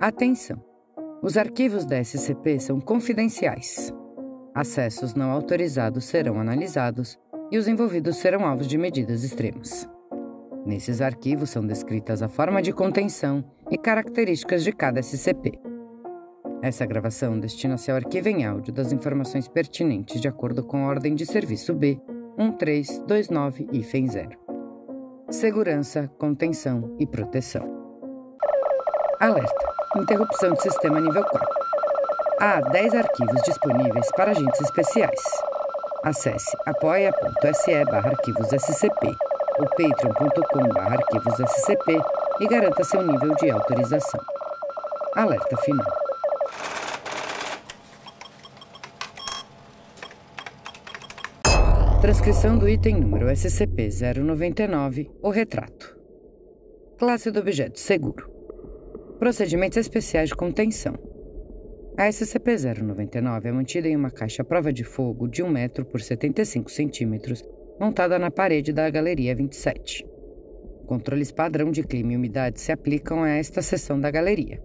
Atenção! Os arquivos da SCP são confidenciais. Acessos não autorizados serão analisados e os envolvidos serão alvos de medidas extremas. Nesses arquivos são descritas a forma de contenção e características de cada SCP. Essa gravação destina-se ao arquivo em áudio das informações pertinentes de acordo com a ordem de serviço B 1329-0. Segurança, contenção e proteção. Alerta! Interrupção de sistema nível 4. Há 10 arquivos disponíveis para agentes especiais. Acesse apoia.se barra arquivos SCP ou patreon.com barra arquivos SCP e garanta seu nível de autorização. Alerta final. Transcrição do item número SCP-099, o retrato. Classe do objeto seguro. Procedimentos especiais de contenção. A SCP-099 é mantida em uma caixa prova de fogo de 1 metro por 75 centímetros, montada na parede da Galeria 27. Controles padrão de clima e umidade se aplicam a esta seção da galeria.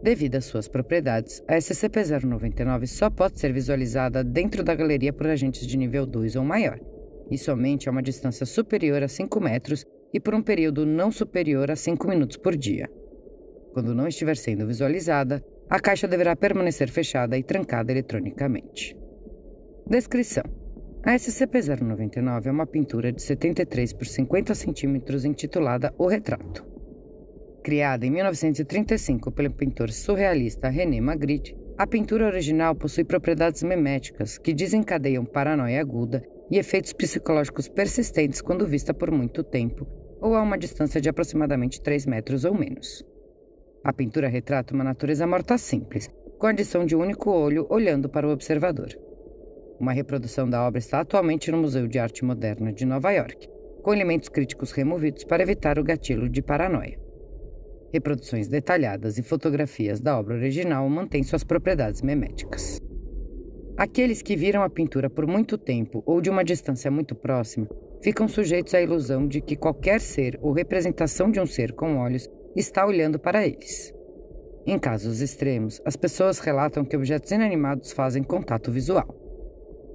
Devido às suas propriedades, a SCP-099 só pode ser visualizada dentro da galeria por agentes de nível 2 ou maior, e somente a uma distância superior a 5 metros e por um período não superior a 5 minutos por dia. Quando não estiver sendo visualizada, a caixa deverá permanecer fechada e trancada eletronicamente. Descrição: A SCP-099 é uma pintura de 73 por 50 centímetros intitulada O Retrato. Criada em 1935 pelo pintor surrealista René Magritte, a pintura original possui propriedades meméticas que desencadeiam paranoia aguda e efeitos psicológicos persistentes quando vista por muito tempo ou a uma distância de aproximadamente 3 metros ou menos. A pintura retrata uma natureza morta simples, com a adição de um único olho olhando para o observador. Uma reprodução da obra está atualmente no Museu de Arte Moderna de Nova York, com elementos críticos removidos para evitar o gatilho de paranoia. Reproduções detalhadas e fotografias da obra original mantêm suas propriedades meméticas. Aqueles que viram a pintura por muito tempo ou de uma distância muito próxima ficam sujeitos à ilusão de que qualquer ser ou representação de um ser com olhos está olhando para eles. Em casos extremos, as pessoas relatam que objetos inanimados fazem contato visual.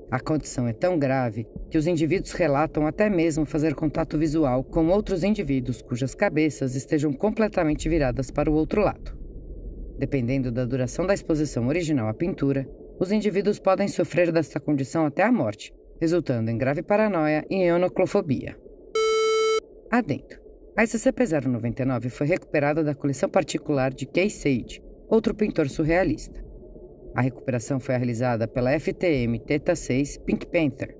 A condição é tão grave que os indivíduos relatam até mesmo fazer contato visual com outros indivíduos cujas cabeças estejam completamente viradas para o outro lado. Dependendo da duração da exposição original à pintura, os indivíduos podem sofrer desta condição até a morte, resultando em grave paranoia e onoclofobia. Adendo. A SCP-099 foi recuperada da coleção particular de Kay Sage, outro pintor surrealista. A recuperação foi realizada pela FTM Theta 6 Pink Panther.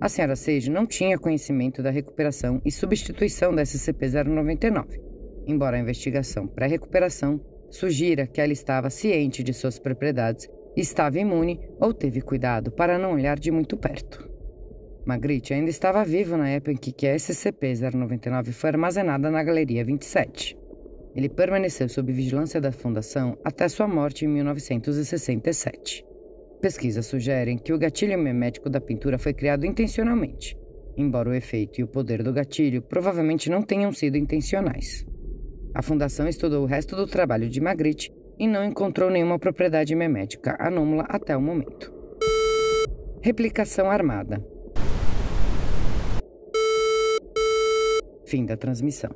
A senhora Sage não tinha conhecimento da recuperação e substituição da SCP-099, embora a investigação pré-recuperação sugira que ela estava ciente de suas propriedades estava imune ou teve cuidado para não olhar de muito perto. Magritte ainda estava vivo na época em que a SCP-099 foi armazenada na Galeria 27. Ele permaneceu sob vigilância da Fundação até sua morte em 1967. Pesquisas sugerem que o gatilho memético da pintura foi criado intencionalmente, embora o efeito e o poder do gatilho provavelmente não tenham sido intencionais. A Fundação estudou o resto do trabalho de Magritte e não encontrou nenhuma propriedade memética anômala até o momento. Replicação armada. Fim da transmissão.